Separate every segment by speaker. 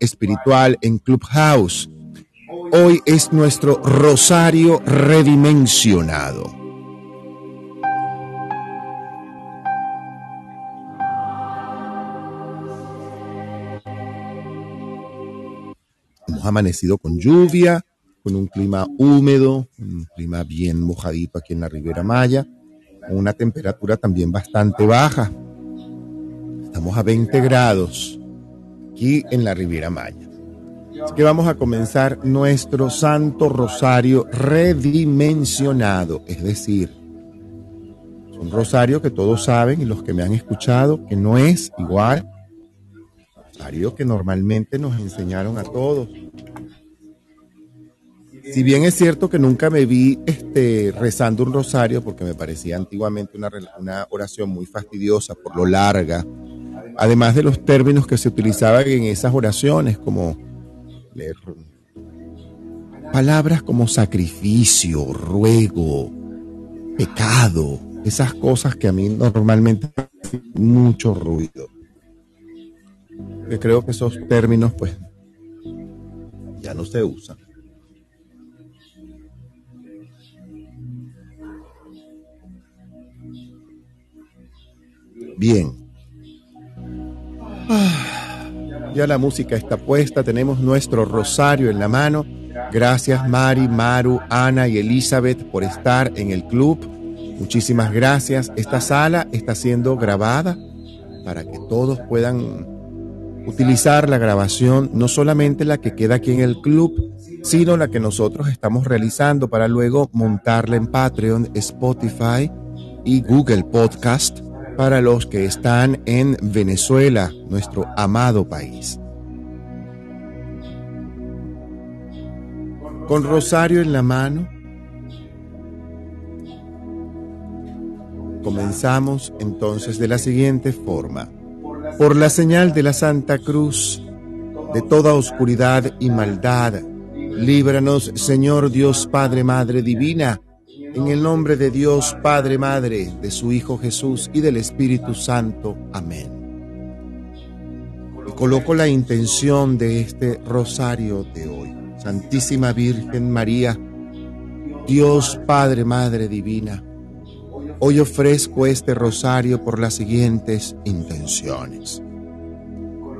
Speaker 1: espiritual en Clubhouse. Hoy es nuestro rosario redimensionado. Hemos amanecido con lluvia, con un clima húmedo, un clima bien mojadito aquí en la Ribera Maya, con una temperatura también bastante baja. Estamos a 20 grados aquí en la Riviera Maya. Así que vamos a comenzar nuestro Santo Rosario redimensionado, es decir, un rosario que todos saben y los que me han escuchado que no es igual al rosario que normalmente nos enseñaron a todos. Si bien es cierto que nunca me vi este, rezando un rosario porque me parecía antiguamente una, una oración muy fastidiosa por lo larga, además de los términos que se utilizaban en esas oraciones, como palabras como sacrificio, ruego, pecado, esas cosas que a mí normalmente hacen mucho ruido. Que creo que esos términos pues ya no se usan. Bien, ya la música está puesta, tenemos nuestro rosario en la mano. Gracias Mari, Maru, Ana y Elizabeth por estar en el club. Muchísimas gracias. Esta sala está siendo grabada para que todos puedan utilizar la grabación, no solamente la que queda aquí en el club, sino la que nosotros estamos realizando para luego montarla en Patreon, Spotify y Google Podcast para los que están en Venezuela, nuestro amado país. Con rosario en la mano, comenzamos entonces de la siguiente forma. Por la señal de la Santa Cruz, de toda oscuridad y maldad, líbranos, Señor Dios Padre, Madre Divina, en el nombre de Dios, Padre, Madre, de su Hijo Jesús y del Espíritu Santo. Amén. Y coloco la intención de este rosario de hoy. Santísima Virgen María, Dios Padre, Madre Divina, hoy ofrezco este rosario por las siguientes intenciones.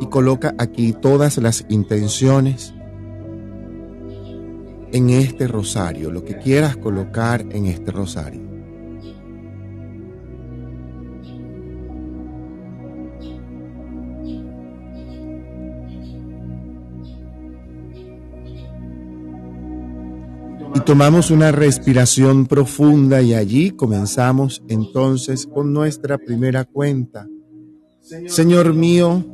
Speaker 1: Y coloca aquí todas las intenciones en este rosario, lo que quieras colocar en este rosario. Y tomamos una respiración profunda y allí comenzamos entonces con nuestra primera cuenta. Señor mío,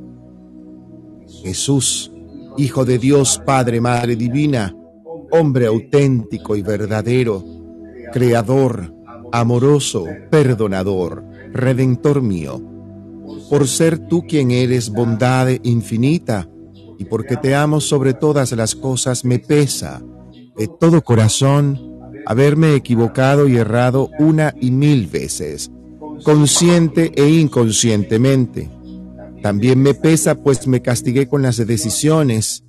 Speaker 1: Jesús, Hijo de Dios, Padre, Madre Divina, hombre auténtico y verdadero, creador, amoroso, perdonador, redentor mío, por ser tú quien eres bondad infinita y porque te amo sobre todas las cosas me pesa de todo corazón haberme equivocado y errado una y mil veces, consciente e inconscientemente. También me pesa pues me castigué con las decisiones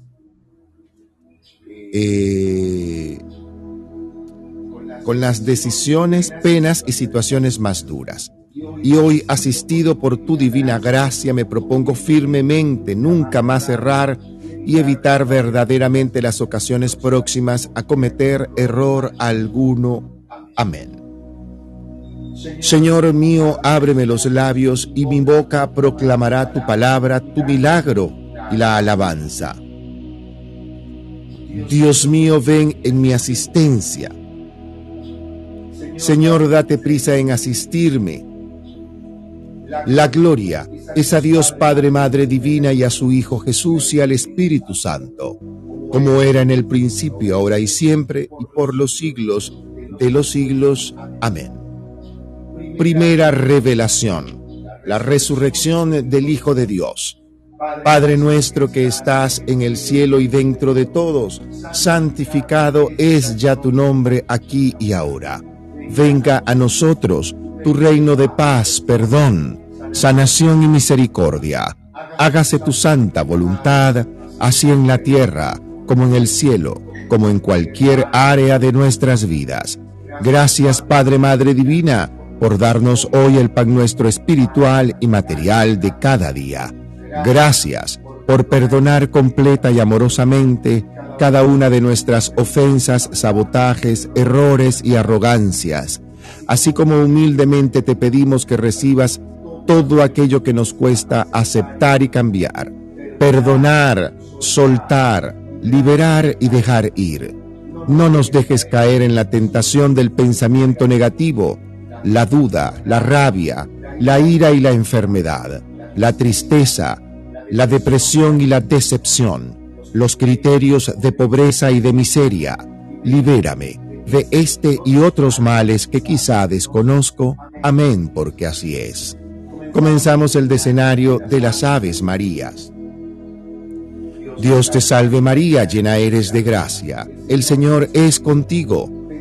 Speaker 1: eh, con las decisiones, penas y situaciones más duras. Y hoy, asistido por tu divina gracia, me propongo firmemente nunca más errar y evitar verdaderamente las ocasiones próximas a cometer error alguno. Amén. Señor mío, ábreme los labios y mi boca proclamará tu palabra, tu milagro y la alabanza. Dios mío, ven en mi asistencia. Señor, date prisa en asistirme. La gloria es a Dios Padre, Madre Divina y a su Hijo Jesús y al Espíritu Santo, como era en el principio, ahora y siempre, y por los siglos de los siglos. Amén. Primera revelación, la resurrección del Hijo de Dios. Padre nuestro que estás en el cielo y dentro de todos, santificado es ya tu nombre aquí y ahora. Venga a nosotros tu reino de paz, perdón, sanación y misericordia. Hágase tu santa voluntad, así en la tierra como en el cielo, como en cualquier área de nuestras vidas. Gracias Padre Madre Divina por darnos hoy el pan nuestro espiritual y material de cada día. Gracias por perdonar completa y amorosamente cada una de nuestras ofensas, sabotajes, errores y arrogancias, así como humildemente te pedimos que recibas todo aquello que nos cuesta aceptar y cambiar, perdonar, soltar, liberar y dejar ir. No nos dejes caer en la tentación del pensamiento negativo, la duda, la rabia, la ira y la enfermedad, la tristeza, la depresión y la decepción, los criterios de pobreza y de miseria. Libérame de este y otros males que quizá desconozco. Amén, porque así es. Comenzamos el decenario de las Aves Marías. Dios te salve María, llena eres de gracia. El Señor es contigo.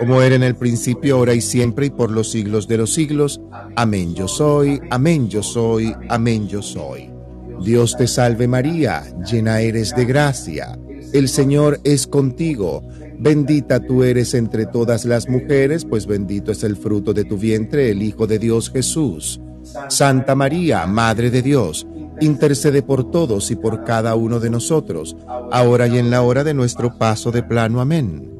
Speaker 1: como era en el principio, ahora y siempre, y por los siglos de los siglos. Amén yo soy, amén yo soy, amén yo soy. Dios te salve María, llena eres de gracia, el Señor es contigo, bendita tú eres entre todas las mujeres, pues bendito es el fruto de tu vientre, el Hijo de Dios Jesús. Santa María, Madre de Dios, intercede por todos y por cada uno de nosotros, ahora y en la hora de nuestro paso de plano. Amén.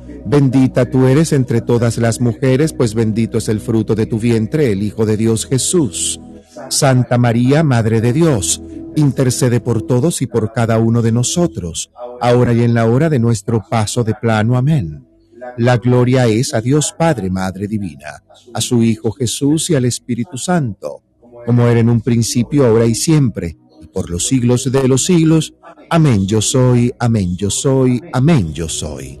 Speaker 1: Bendita tú eres entre todas las mujeres, pues bendito es el fruto de tu vientre, el Hijo de Dios Jesús. Santa María, Madre de Dios, intercede por todos y por cada uno de nosotros, ahora y en la hora de nuestro paso de plano. Amén. La gloria es a Dios Padre, Madre Divina, a su Hijo Jesús y al Espíritu Santo, como era en un principio, ahora y siempre por los siglos de los siglos. Amén yo soy, amén yo soy, amén yo soy.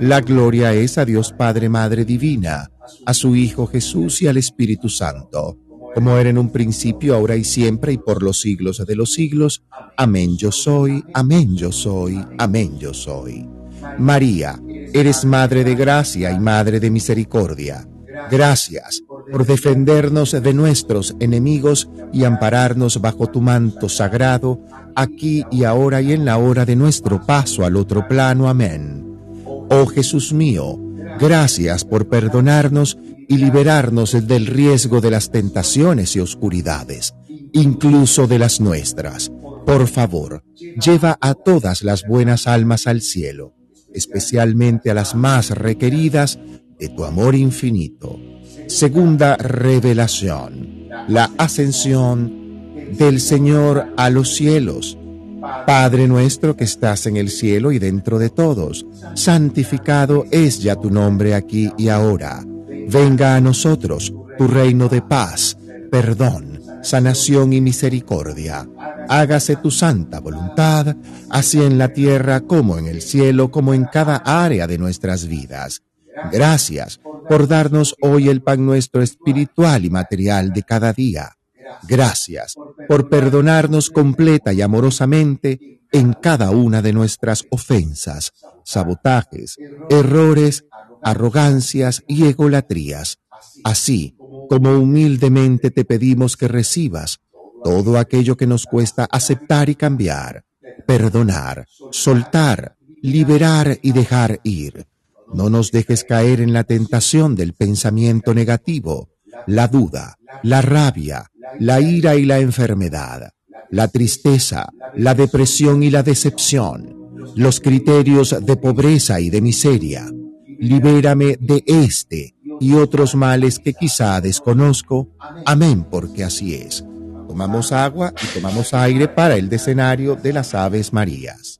Speaker 1: La gloria es a Dios Padre, Madre Divina, a su Hijo Jesús y al Espíritu Santo, como era en un principio, ahora y siempre, y por los siglos de los siglos. Amén yo soy, amén yo soy, amén yo soy. María, eres Madre de gracia y Madre de misericordia. Gracias por defendernos de nuestros enemigos y ampararnos bajo tu manto sagrado, aquí y ahora y en la hora de nuestro paso al otro plano. Amén. Oh Jesús mío, gracias por perdonarnos y liberarnos del riesgo de las tentaciones y oscuridades, incluso de las nuestras. Por favor, lleva a todas las buenas almas al cielo, especialmente a las más requeridas de tu amor infinito. Segunda revelación, la ascensión del Señor a los cielos. Padre nuestro que estás en el cielo y dentro de todos, santificado es ya tu nombre aquí y ahora. Venga a nosotros tu reino de paz, perdón, sanación y misericordia. Hágase tu santa voluntad, así en la tierra como en el cielo, como en cada área de nuestras vidas. Gracias por darnos hoy el pan nuestro espiritual y material de cada día. Gracias por perdonarnos completa y amorosamente en cada una de nuestras ofensas, sabotajes, errores, arrogancias y egolatrías. Así como humildemente te pedimos que recibas todo aquello que nos cuesta aceptar y cambiar, perdonar, soltar, liberar y dejar ir no nos dejes caer en la tentación del pensamiento negativo, la duda, la rabia, la ira y la enfermedad, la tristeza, la depresión y la decepción, los criterios de pobreza y de miseria. Libérame de este y otros males que quizá desconozco. Amén, porque así es. Tomamos agua y tomamos aire para el decenario de las Aves Marías.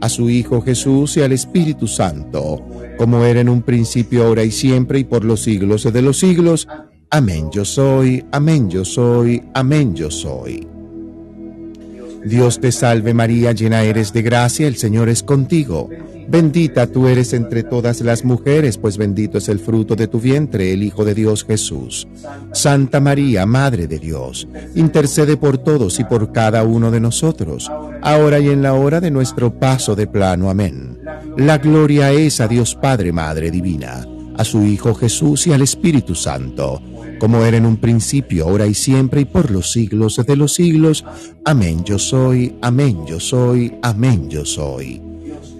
Speaker 1: a su Hijo Jesús y al Espíritu Santo, como era en un principio, ahora y siempre, y por los siglos de los siglos. Amén yo soy, amén yo soy, amén yo soy. Dios te salve María, llena eres de gracia, el Señor es contigo. Bendita tú eres entre todas las mujeres, pues bendito es el fruto de tu vientre, el Hijo de Dios Jesús. Santa María, Madre de Dios, intercede por todos y por cada uno de nosotros, ahora y en la hora de nuestro paso de plano. Amén. La gloria es a Dios Padre, Madre Divina, a su Hijo Jesús y al Espíritu Santo como era en un principio, ahora y siempre, y por los siglos de los siglos. Amén yo soy, amén yo soy, amén yo soy.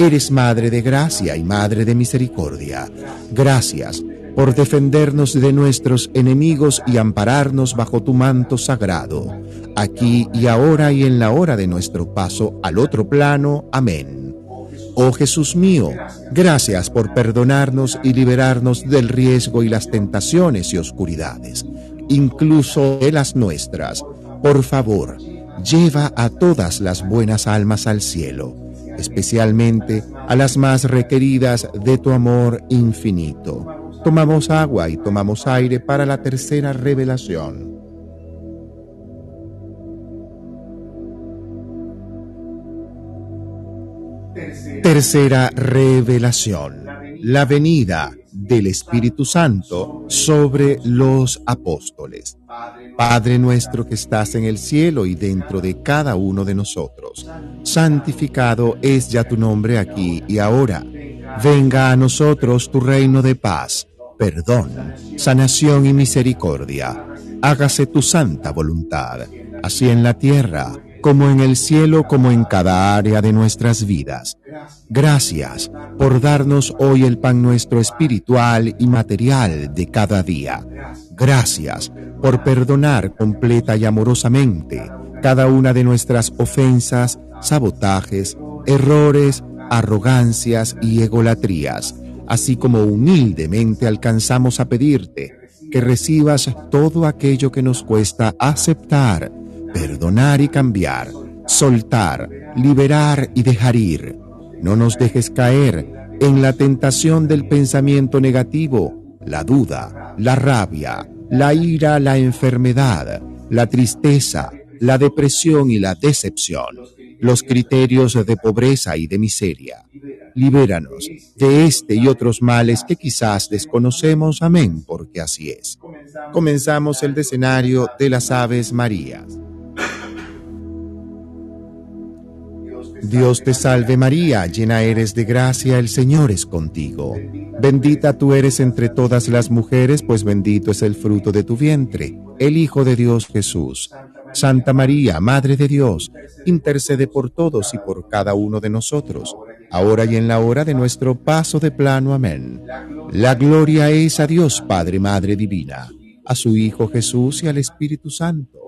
Speaker 1: Eres Madre de gracia y Madre de misericordia. Gracias por defendernos de nuestros enemigos y ampararnos bajo tu manto sagrado, aquí y ahora y en la hora de nuestro paso al otro plano. Amén. Oh Jesús mío, gracias por perdonarnos y liberarnos del riesgo y las tentaciones y oscuridades, incluso de las nuestras. Por favor, lleva a todas las buenas almas al cielo, especialmente a las más requeridas de tu amor infinito Tomamos agua y tomamos aire para la tercera revelación. Tercera revelación. La venida del Espíritu Santo sobre los apóstoles. Padre nuestro que estás en el cielo y dentro de cada uno de nosotros, santificado es ya tu nombre aquí y ahora. Venga a nosotros tu reino de paz perdón, sanación y misericordia. Hágase tu santa voluntad, así en la tierra como en el cielo, como en cada área de nuestras vidas. Gracias por darnos hoy el pan nuestro espiritual y material de cada día. Gracias por perdonar completa y amorosamente cada una de nuestras ofensas, sabotajes, errores, arrogancias y egolatrías así como humildemente alcanzamos a pedirte que recibas todo aquello que nos cuesta aceptar, perdonar y cambiar, soltar, liberar y dejar ir. No nos dejes caer en la tentación del pensamiento negativo, la duda, la rabia, la ira, la enfermedad, la tristeza, la depresión y la decepción, los criterios de pobreza y de miseria libéranos de este y otros males que quizás desconocemos. Amén, porque así es. Comenzamos el decenario de las Aves Marías. Dios te salve María, llena eres de gracia, el Señor es contigo. Bendita tú eres entre todas las mujeres, pues bendito es el fruto de tu vientre, el Hijo de Dios Jesús. Santa María, Madre de Dios, intercede por todos y por cada uno de nosotros ahora y en la hora de nuestro paso de plano. Amén. La gloria es a Dios Padre, Madre Divina, a su Hijo Jesús y al Espíritu Santo,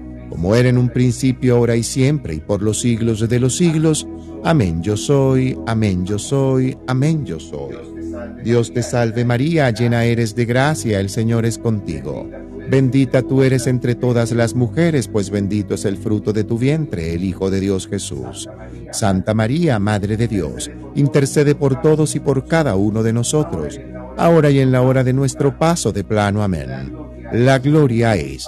Speaker 1: como era en un principio, ahora y siempre, y por los siglos de los siglos. Amén yo soy, amén yo soy, amén yo soy. Dios te salve María, llena eres de gracia, el Señor es contigo. Bendita tú eres entre todas las mujeres, pues bendito es el fruto de tu vientre, el Hijo de Dios Jesús. Santa María, Madre de Dios, intercede por todos y por cada uno de nosotros, ahora y en la hora de nuestro paso de plano. Amén. La gloria es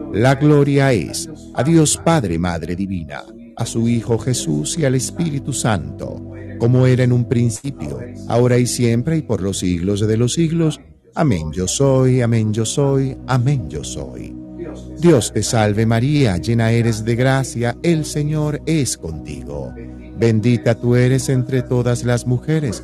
Speaker 1: La gloria es a Dios Padre, Madre Divina, a su Hijo Jesús y al Espíritu Santo, como era en un principio, ahora y siempre y por los siglos de los siglos. Amén yo soy, amén yo soy, amén yo soy. Dios te salve María, llena eres de gracia, el Señor es contigo. Bendita tú eres entre todas las mujeres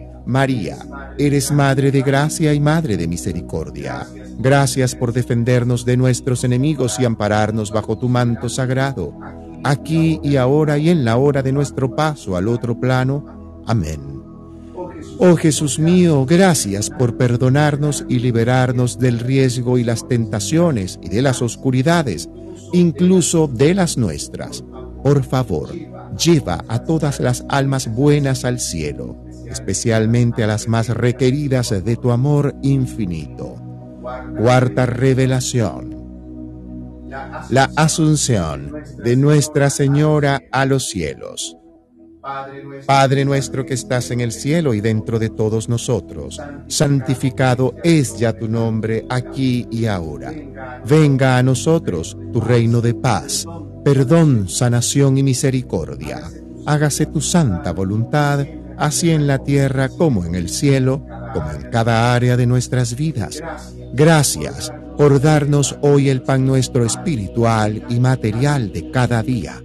Speaker 1: María, eres Madre de gracia y Madre de misericordia. Gracias por defendernos de nuestros enemigos y ampararnos bajo tu manto sagrado, aquí y ahora y en la hora de nuestro paso al otro plano. Amén. Oh Jesús mío, gracias por perdonarnos y liberarnos del riesgo y las tentaciones y de las oscuridades, incluso de las nuestras. Por favor, lleva a todas las almas buenas al cielo especialmente a las más requeridas de tu amor infinito. Cuarta revelación. La asunción de Nuestra Señora a los cielos. Padre nuestro que estás en el cielo y dentro de todos nosotros, santificado es ya tu nombre aquí y ahora. Venga a nosotros tu reino de paz, perdón, sanación y misericordia. Hágase tu santa voluntad así en la tierra como en el cielo, como en cada área de nuestras vidas. Gracias por darnos hoy el pan nuestro espiritual y material de cada día.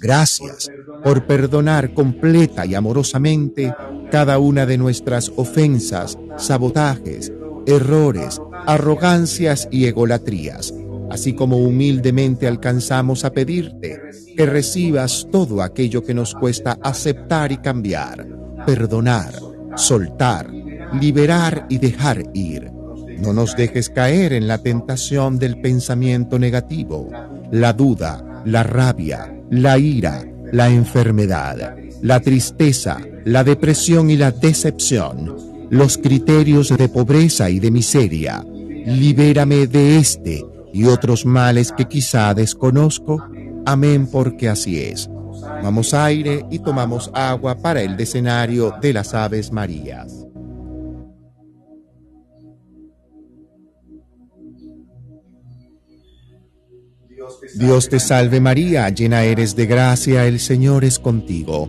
Speaker 1: Gracias por perdonar completa y amorosamente cada una de nuestras ofensas, sabotajes, errores, arrogancias y egolatrías, así como humildemente alcanzamos a pedirte que recibas todo aquello que nos cuesta aceptar y cambiar perdonar, soltar, liberar y dejar ir. No nos dejes caer en la tentación del pensamiento negativo, la duda, la rabia, la ira, la enfermedad, la tristeza, la depresión y la decepción, los criterios de pobreza y de miseria. Libérame de este y otros males que quizá desconozco. Amén porque así es. Tomamos aire y tomamos agua para el decenario de las Aves Marías. Dios te salve María, llena eres de gracia, el Señor es contigo.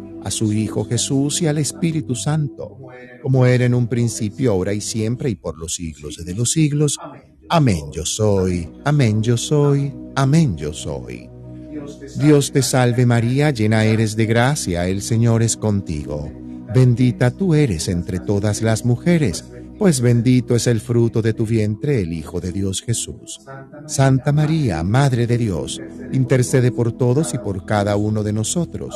Speaker 1: a su Hijo Jesús y al Espíritu Santo, como era en un principio, ahora y siempre, y por los siglos de los siglos. Amén yo soy, amén yo soy, amén yo soy. Dios te salve María, llena eres de gracia, el Señor es contigo. Bendita tú eres entre todas las mujeres, pues bendito es el fruto de tu vientre, el Hijo de Dios Jesús. Santa María, Madre de Dios, intercede por todos y por cada uno de nosotros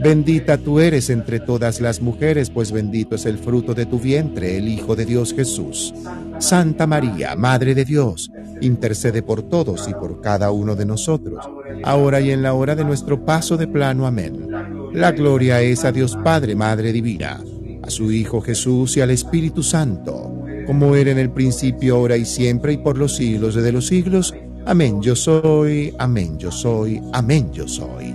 Speaker 1: Bendita tú eres entre todas las mujeres, pues bendito es el fruto de tu vientre, el Hijo de Dios Jesús. Santa María, Madre de Dios, intercede por todos y por cada uno de nosotros, ahora y en la hora de nuestro paso de plano. Amén. La gloria es a Dios Padre, Madre Divina, a su Hijo Jesús y al Espíritu Santo, como era en el principio, ahora y siempre, y por los siglos de los siglos. Amén yo soy, amén yo soy, amén yo soy.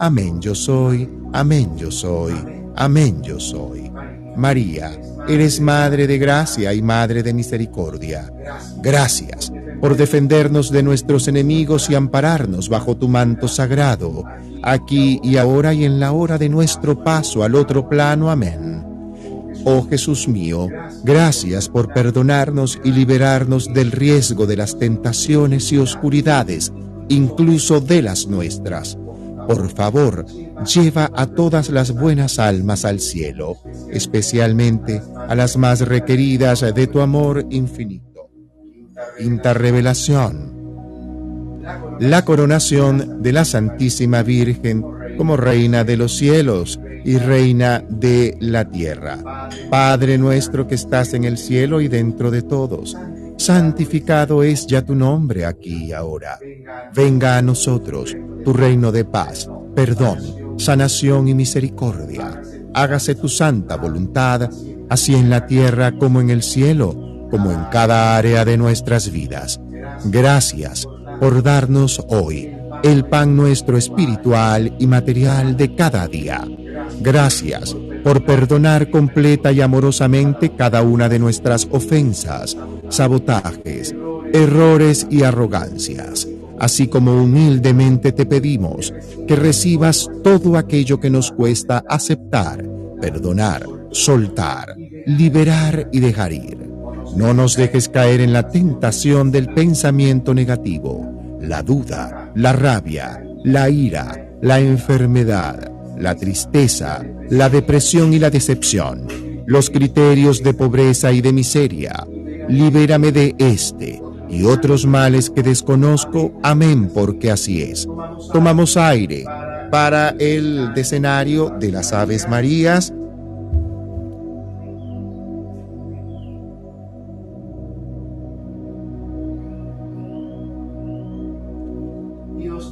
Speaker 1: Amén yo soy, amén yo soy, amén yo soy. María, eres Madre de gracia y Madre de misericordia. Gracias por defendernos de nuestros enemigos y ampararnos bajo tu manto sagrado, aquí y ahora y en la hora de nuestro paso al otro plano. Amén. Oh Jesús mío, gracias por perdonarnos y liberarnos del riesgo de las tentaciones y oscuridades, incluso de las nuestras por favor, lleva a todas las buenas almas al cielo, especialmente a las más requeridas de tu amor infinito. Quinta revelación. La coronación de la Santísima Virgen como Reina de los cielos y Reina de la tierra. Padre nuestro que estás en el cielo y dentro de todos santificado es ya tu nombre aquí y ahora. Venga a nosotros tu reino de paz, perdón, sanación y misericordia. Hágase tu santa voluntad, así en la tierra como en el cielo, como en cada área de nuestras vidas. Gracias por darnos hoy el pan nuestro espiritual y material de cada día. Gracias por perdonar completa y amorosamente cada una de nuestras ofensas, sabotajes, errores y arrogancias, así como humildemente te pedimos que recibas todo aquello que nos cuesta aceptar, perdonar, soltar, liberar y dejar ir. No nos dejes caer en la tentación del pensamiento negativo, la duda, la rabia, la ira, la enfermedad, la tristeza, la depresión y la decepción, los criterios de pobreza y de miseria. Libérame de este y otros males que desconozco. Amén, porque así es. Tomamos aire para el decenario de las Aves Marías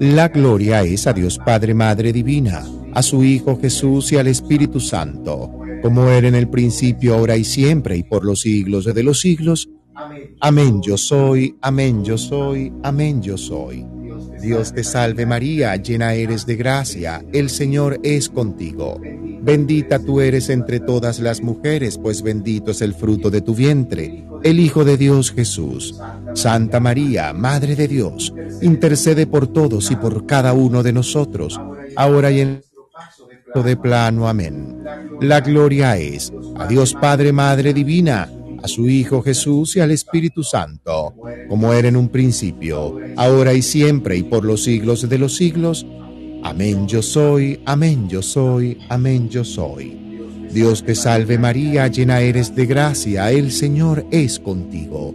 Speaker 1: La gloria es a Dios Padre, Madre Divina, a su Hijo Jesús y al Espíritu Santo, como era en el principio, ahora y siempre, y por los siglos de los siglos. Amén yo soy, amén yo soy, amén yo soy. Dios te salve María, llena eres de gracia, el Señor es contigo. Bendita tú eres entre todas las mujeres, pues bendito es el fruto de tu vientre, el Hijo de Dios Jesús. Santa María, Madre de Dios, intercede por todos y por cada uno de nosotros, ahora y en de plano. Amén. La gloria es a Dios Padre, Madre Divina, a su Hijo Jesús y al Espíritu Santo, como era en un principio, ahora y siempre y por los siglos de los siglos. Amén yo soy, amén yo soy, amén yo soy. Dios te salve María, llena eres de gracia, el Señor es contigo.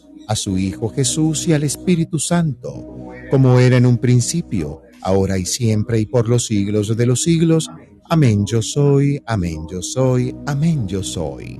Speaker 1: a su Hijo Jesús y al Espíritu Santo, como era en un principio, ahora y siempre y por los siglos de los siglos. Amén yo soy, amén yo soy, amén yo soy.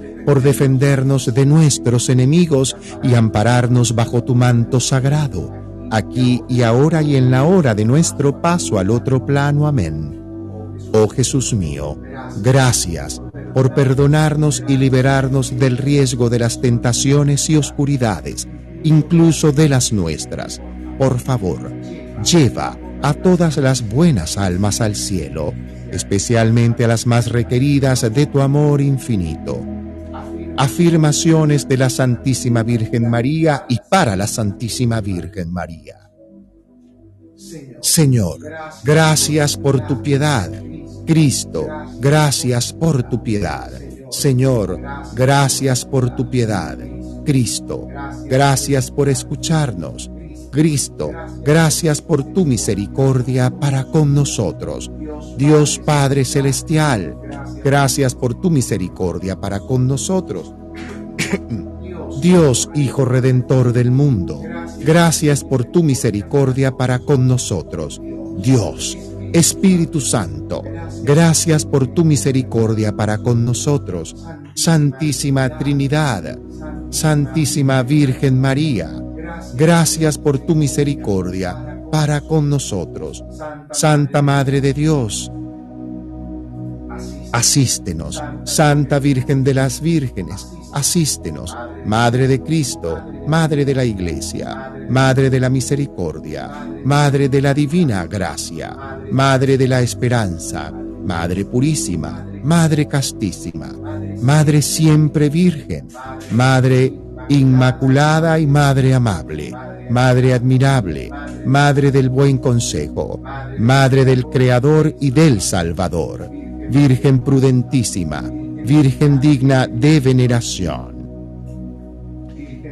Speaker 1: por defendernos de nuestros enemigos y ampararnos bajo tu manto sagrado, aquí y ahora y en la hora de nuestro paso al otro plano. Amén. Oh Jesús mío, gracias por perdonarnos y liberarnos del riesgo de las tentaciones y oscuridades, incluso de las nuestras. Por favor, lleva a todas las buenas almas al cielo, especialmente a las más requeridas de tu amor infinito. Afirmaciones de la Santísima Virgen María y para la Santísima Virgen María. Señor, gracias por tu piedad. Cristo, gracias por tu piedad. Señor, gracias por tu piedad. Cristo, gracias por escucharnos. Cristo, gracias por tu misericordia para con nosotros. Dios Padre Celestial, gracias por tu misericordia para con nosotros. Dios Hijo Redentor del mundo, gracias por tu misericordia para con nosotros. Dios, Espíritu Santo, gracias por tu misericordia para con nosotros. Santísima Trinidad, Santísima Virgen María, gracias por tu misericordia para con nosotros. Santa Madre de Dios, asístenos. Santa Virgen de las Vírgenes, asístenos. Madre de Cristo, Madre de la Iglesia, Madre de la Misericordia, Madre de la Divina Gracia, Madre de la Esperanza, Madre Purísima, Madre Castísima, Madre Siempre Virgen, Madre Inmaculada y Madre Amable, Madre Admirable, Madre del Buen Consejo, Madre del Creador y del Salvador, Virgen Prudentísima, Virgen digna de veneración,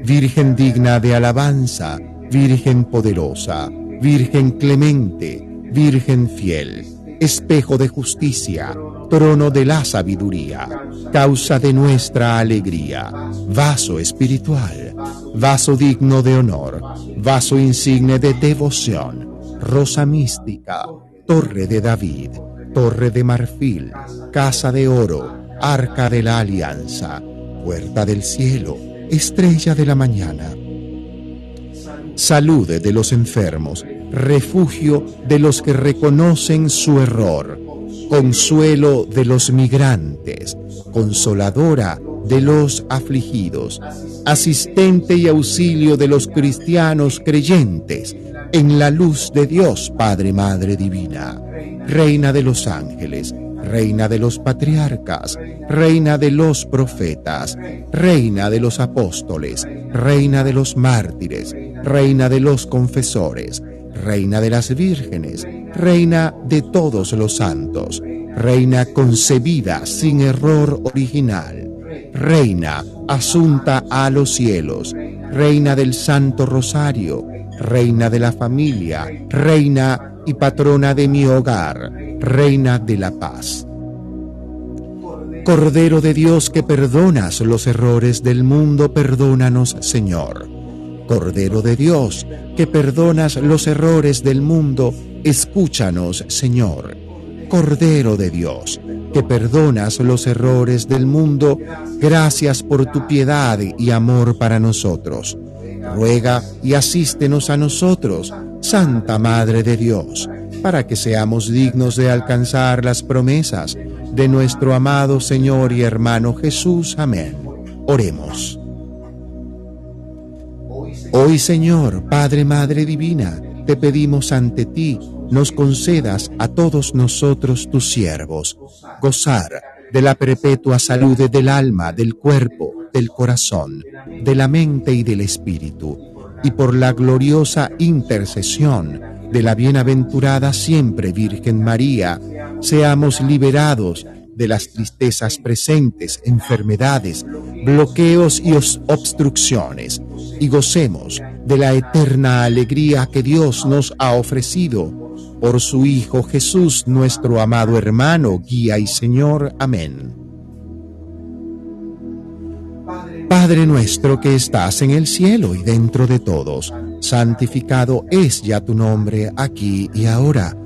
Speaker 1: Virgen digna de alabanza, Virgen poderosa, Virgen clemente, Virgen fiel, espejo de justicia, trono de la sabiduría, causa de nuestra alegría, vaso espiritual, vaso digno de honor, vaso insigne de devoción, rosa mística, torre de David, torre de marfil, casa de oro, arca de la alianza, puerta del cielo, estrella de la mañana. Salud de los enfermos, refugio de los que reconocen su error, consuelo de los migrantes, consoladora de los afligidos, asistente y auxilio de los cristianos creyentes, en la luz de Dios Padre Madre Divina, Reina de los ángeles, Reina de los patriarcas, Reina de los profetas, Reina de los apóstoles, Reina de los mártires, Reina de los confesores, Reina de las vírgenes, Reina de todos los santos, Reina concebida sin error original, Reina asunta a los cielos, Reina del Santo Rosario, Reina de la familia, Reina y patrona de mi hogar, Reina de la paz. Cordero de Dios que perdonas los errores del mundo, perdónanos, Señor. Cordero de Dios, que perdonas los errores del mundo, escúchanos, Señor. Cordero de Dios, que perdonas los errores del mundo, gracias por tu piedad y amor para nosotros. Ruega y asístenos a nosotros, Santa Madre de Dios, para que seamos dignos de alcanzar las promesas de nuestro amado Señor y hermano Jesús. Amén. Oremos. Hoy, Señor, Padre, Madre Divina, te pedimos ante ti, nos concedas a todos nosotros tus siervos, gozar de la perpetua salud del alma, del cuerpo, del corazón, de la mente y del espíritu, y por la gloriosa intercesión de la bienaventurada siempre Virgen María, seamos liberados de las tristezas presentes, enfermedades, bloqueos y obstrucciones, y gocemos de la eterna alegría que Dios nos ha ofrecido por su Hijo Jesús, nuestro amado hermano, guía y Señor. Amén. Padre nuestro que estás en el cielo y dentro de todos, santificado es ya tu nombre aquí y ahora.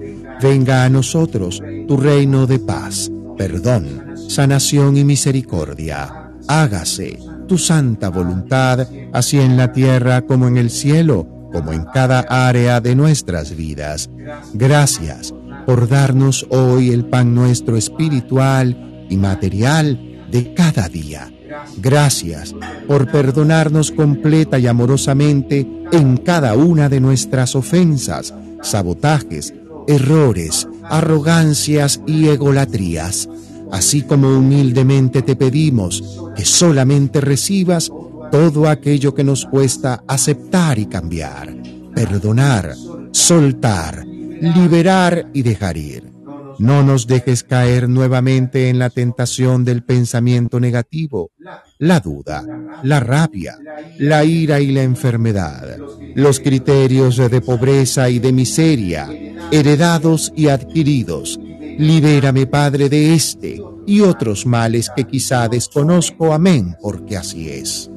Speaker 1: Venga a nosotros tu reino de paz perdón, sanación y misericordia. Hágase tu santa voluntad, así en la tierra como en el cielo, como en cada área de nuestras vidas. Gracias por darnos hoy el pan nuestro espiritual y material de cada día. Gracias por perdonarnos completa y amorosamente en cada una de nuestras ofensas, sabotajes, errores, arrogancias y egolatrías, así como humildemente te pedimos que solamente recibas todo aquello que nos cuesta aceptar y cambiar, perdonar, soltar, liberar y dejar ir. No nos dejes caer nuevamente en la tentación del pensamiento negativo, la duda, la rabia, la ira y la enfermedad, los criterios de pobreza y de miseria, heredados y adquiridos. Libérame, Padre, de este y otros males que quizá desconozco. Amén, porque así es.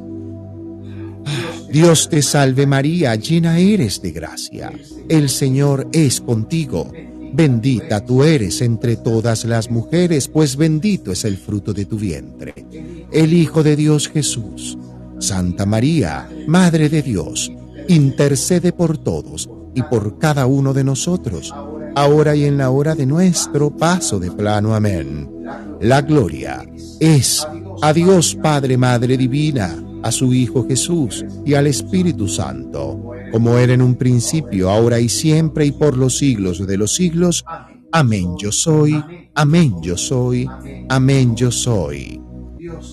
Speaker 1: Dios te salve María, llena eres de gracia. El Señor es contigo. Bendita tú eres entre todas las mujeres, pues bendito es el fruto de tu vientre. El Hijo de Dios Jesús. Santa María, Madre de Dios, intercede por todos y por cada uno de nosotros, ahora y en la hora de nuestro paso de plano. Amén. La gloria es a Dios Padre, Madre Divina, a su Hijo Jesús y al Espíritu Santo, como era en un principio, ahora y siempre y por los siglos de los siglos. Amén yo soy, amén yo soy, amén yo soy.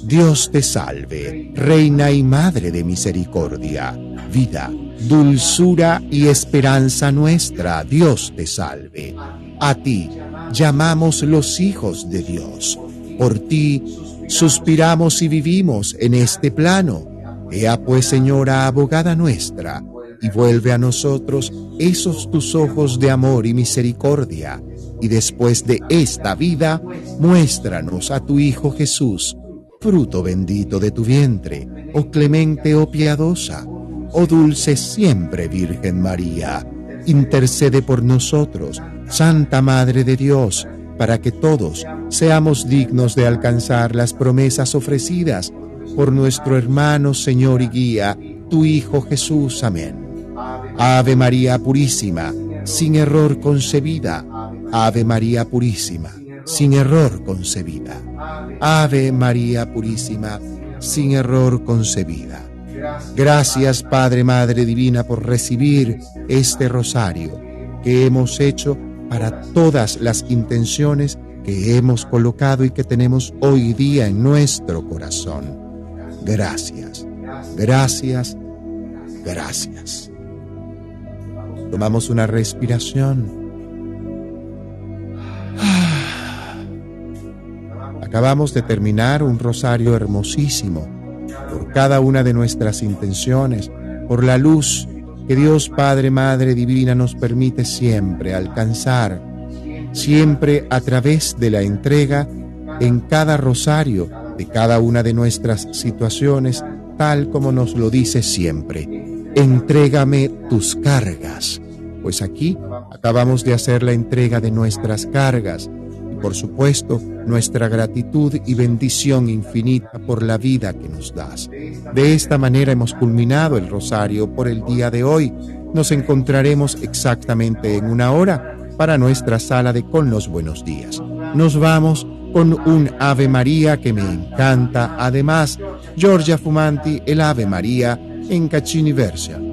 Speaker 1: Dios te salve, Reina y Madre de Misericordia, vida, dulzura y esperanza nuestra, Dios te salve. A ti llamamos los hijos de Dios. Por ti suspiramos y vivimos en este plano. Ea pues, Señora, abogada nuestra, y vuelve a nosotros esos tus ojos de amor y misericordia, y después de esta vida, muéstranos a tu Hijo Jesús, fruto bendito de tu vientre, oh clemente, oh piadosa, oh dulce siempre Virgen María, intercede por nosotros, Santa Madre de Dios, para que todos seamos dignos de alcanzar las promesas ofrecidas por nuestro hermano Señor y guía, tu Hijo Jesús. Amén. Ave María Purísima, sin error concebida. Ave María Purísima, sin error concebida. Ave María Purísima, sin error concebida. Gracias Padre, Madre Divina, por recibir este rosario que hemos hecho para todas las intenciones que hemos colocado y que tenemos hoy día en nuestro corazón. Gracias, gracias, gracias. Tomamos una respiración. Acabamos de terminar un rosario hermosísimo por cada una de nuestras intenciones, por la luz que Dios Padre, Madre Divina nos permite siempre alcanzar, siempre a través de la entrega en cada rosario de cada una de nuestras situaciones, tal como nos lo dice siempre. Entrégame tus cargas. Pues aquí acabamos de hacer la entrega de nuestras cargas y por supuesto nuestra gratitud y bendición infinita por la vida que nos das. De esta manera hemos culminado el rosario por el día de hoy. Nos encontraremos exactamente en una hora para nuestra sala de Con los Buenos Días. Nos vamos con un Ave María que me encanta. Además, Giorgia Fumanti, el Ave María en Caccini Version.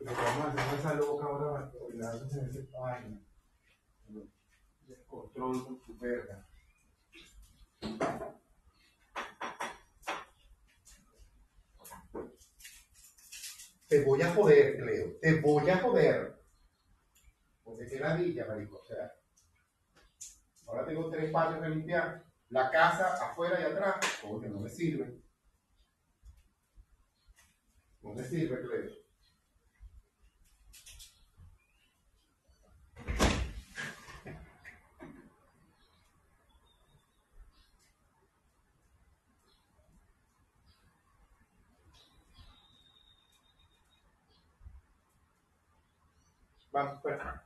Speaker 1: Lo que vamos a hacer esa loca ahora, la haces Control con tu verga. Te voy a joder, Cleo. Te voy a joder. Porque qué ladilla, marico. O sea, ahora tengo tres patios que limpiar. La casa afuera y atrás. Coño, no me sirve. No me sirve, Cleo. 行会了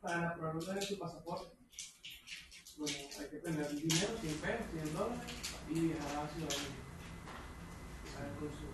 Speaker 2: Para proveer tu pasaporte, bueno, hay que tener dinero, 100 pesos, 100 dólares y viajar a Ciudad de México.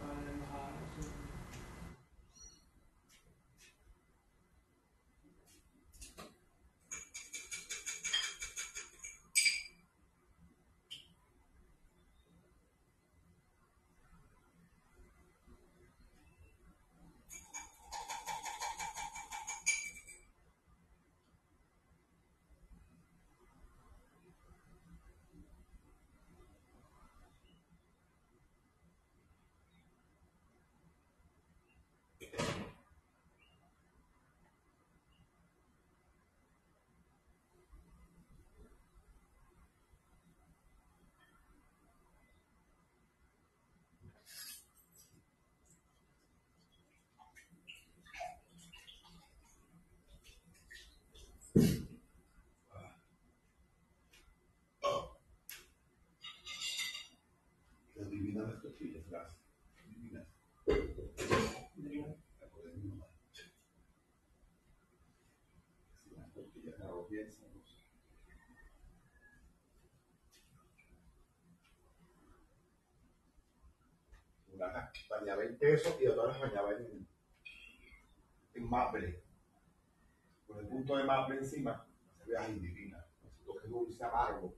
Speaker 1: Las las tortillas, las divinas. La cosa de mi mamá. Sí, las tortillas de arroz bien sabrosas. Una las bañaba en queso y otras las bañaba en, en maple. Con el punto de maple encima, se ve ahí divina. Ese toque dulce, amargo.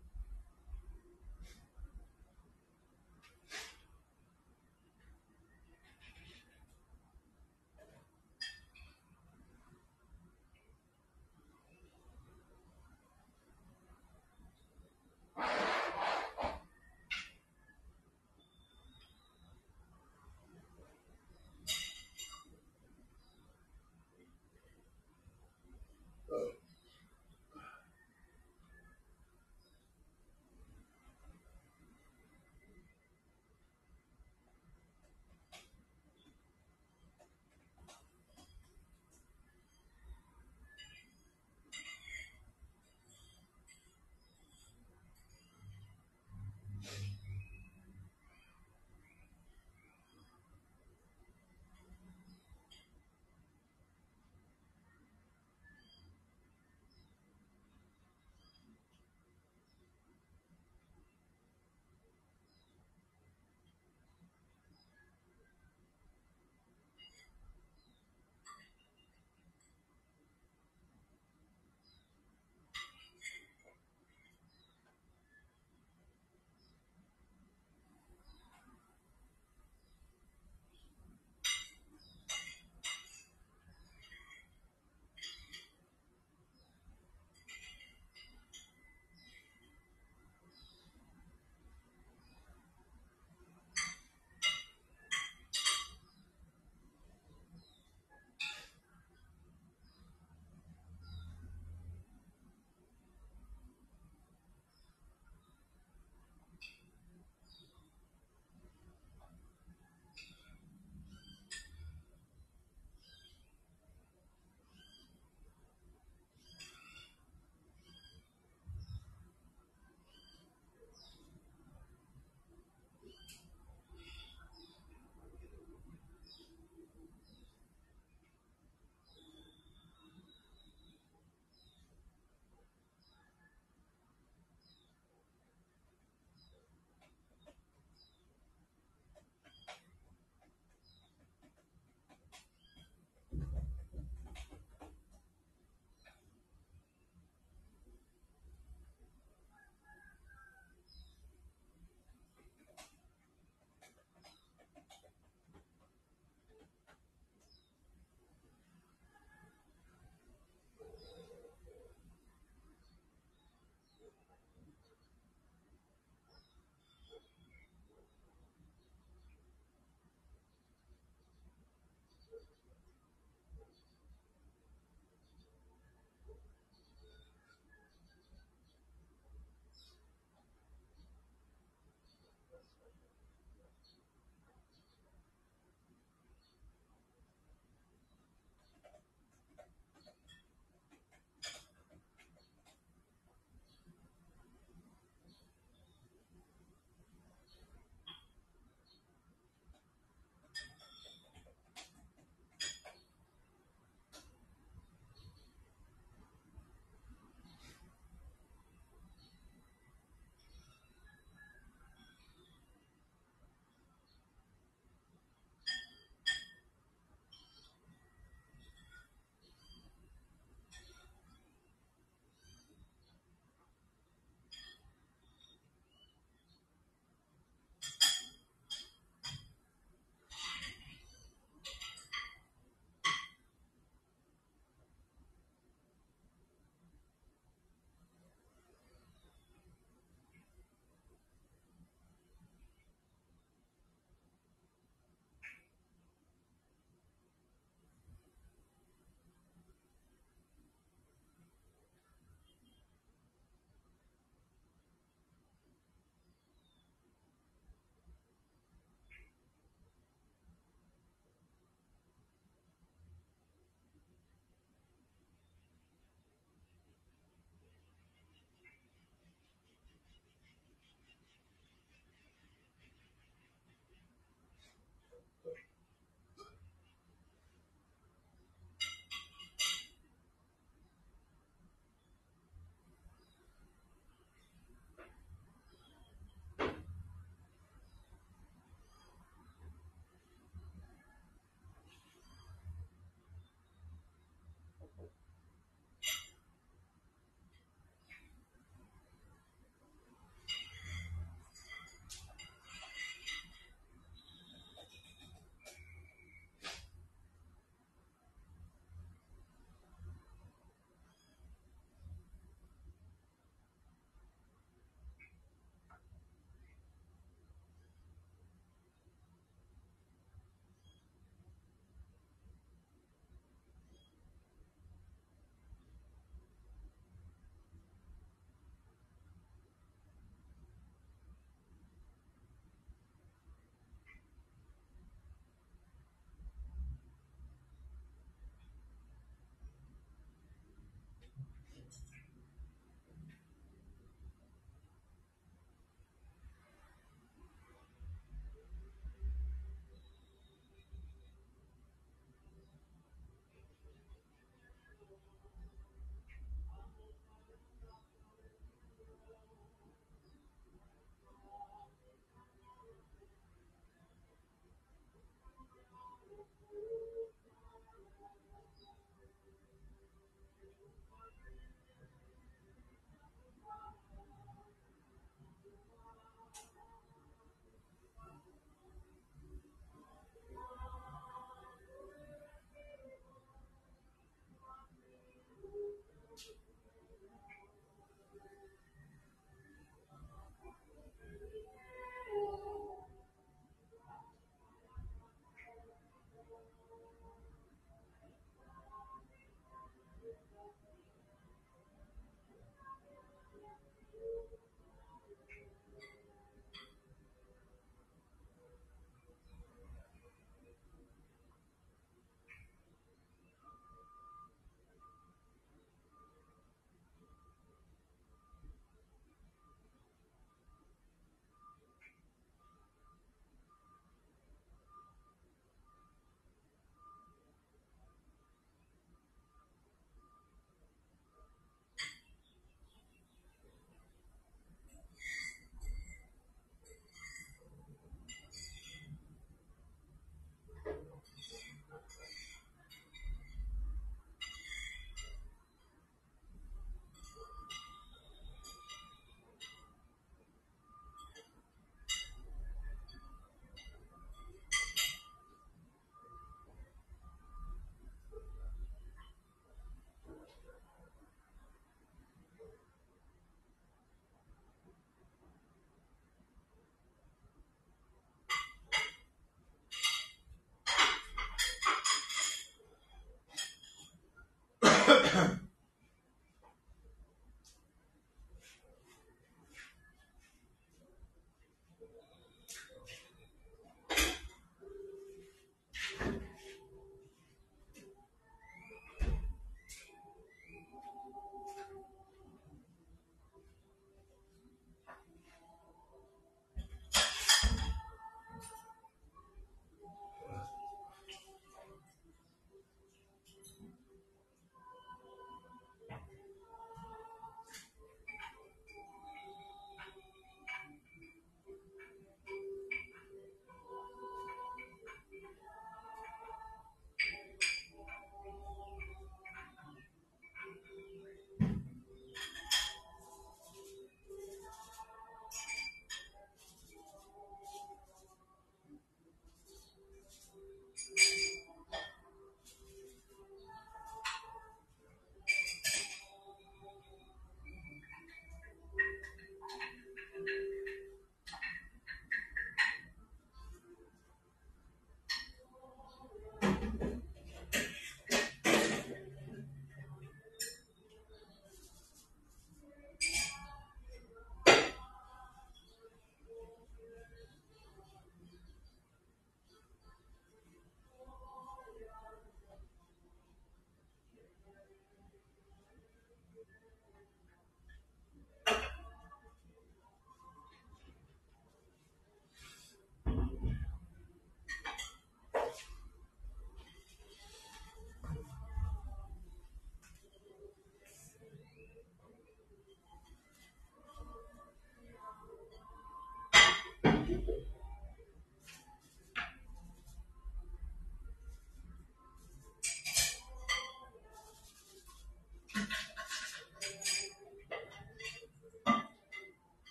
Speaker 2: people.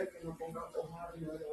Speaker 2: Sus restos fueron.